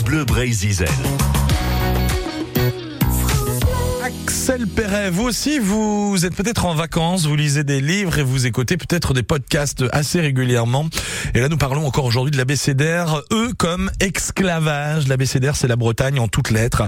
Bleu Brésil. Axel Perret, vous aussi, vous êtes peut-être en vacances, vous lisez des livres et vous écoutez peut-être des podcasts assez régulièrement. Et là, nous parlons encore aujourd'hui de l'abécédaire, E comme esclavage. L'abécédaire, c'est la Bretagne en toutes lettres.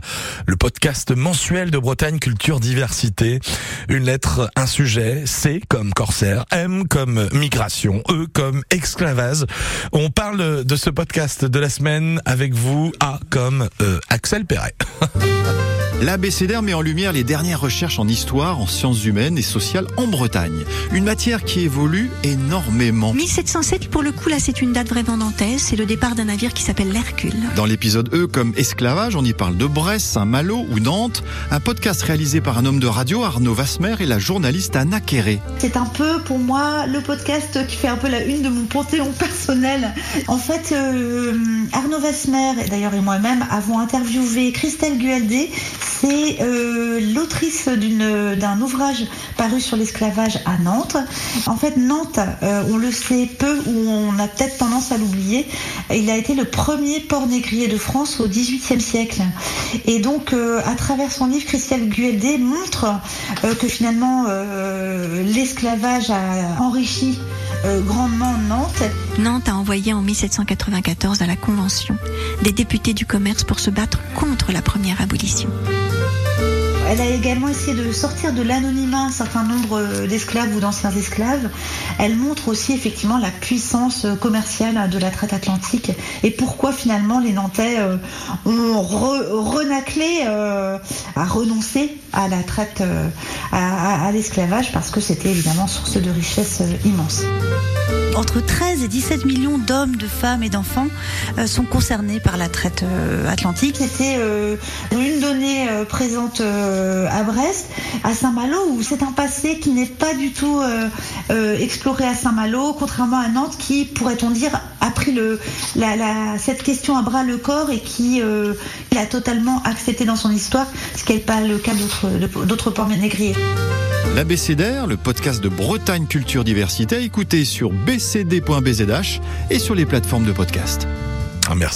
Le podcast mensuel de Bretagne Culture Diversité. Une lettre, un sujet. C comme corsaire, M comme migration, E comme esclavage. On parle de ce podcast de la semaine avec vous, A comme euh, Axel Perret. L'abécédaire met en lumière les dernières recherches en histoire, en sciences humaines et sociales en Bretagne. Une matière qui évolue énormément. 1707, pour le coup, là, c'est une date vraiment dantesque. C'est le départ d'un navire qui s'appelle l'Hercule. Dans l'épisode E comme esclavage, on y parle de Brest, Saint-Malo ou Nantes. Un podcast réalisé par un homme de radio, Arnaud Vasmer, et la journaliste Anna Kéré. C'est un peu, pour moi, le podcast qui fait un peu la une de mon panthéon personnel. En fait, euh, Arnaud Vasmer, et d'ailleurs et moi-même, avons interviewé Christelle Gualdé. C'est euh, l'autrice d'un ouvrage paru sur l'esclavage à Nantes. En fait, Nantes, euh, on le sait peu ou on a peut-être tendance à l'oublier. Il a été le premier port négrier de France au XVIIIe siècle. Et donc, euh, à travers son livre, Christelle Gueldé montre que finalement l'esclavage a enrichi grandement Nantes. Nantes a envoyé en 1794 à la Convention des députés du commerce pour se battre contre la première abolition. Música Elle a également essayé de sortir de l'anonymat un certain nombre d'esclaves ou d'anciens esclaves. Elle montre aussi effectivement la puissance commerciale de la traite atlantique et pourquoi finalement les Nantais euh, ont re- renaclé euh, à renoncer à la traite, euh, à, à- à l'esclavage parce que c'était évidemment source de richesse immense. Entre 13 et 17 millions d'hommes, de femmes et d'enfants sont concernés par la traite atlantique. C'était euh, une donnée présente euh, à Brest, à Saint-Malo, où c'est un passé qui n'est pas du tout euh, euh, exploré à Saint-Malo, contrairement à Nantes, qui, pourrait-on dire, a pris cette question à bras le corps et qui euh, l'a totalement accepté dans son histoire, ce qui n'est pas le cas d'autres ports négriers. L'abécédaire, le podcast de Bretagne Culture Diversité, à écouter sur bcd.bzh et sur les plateformes de podcast. Ah, merci.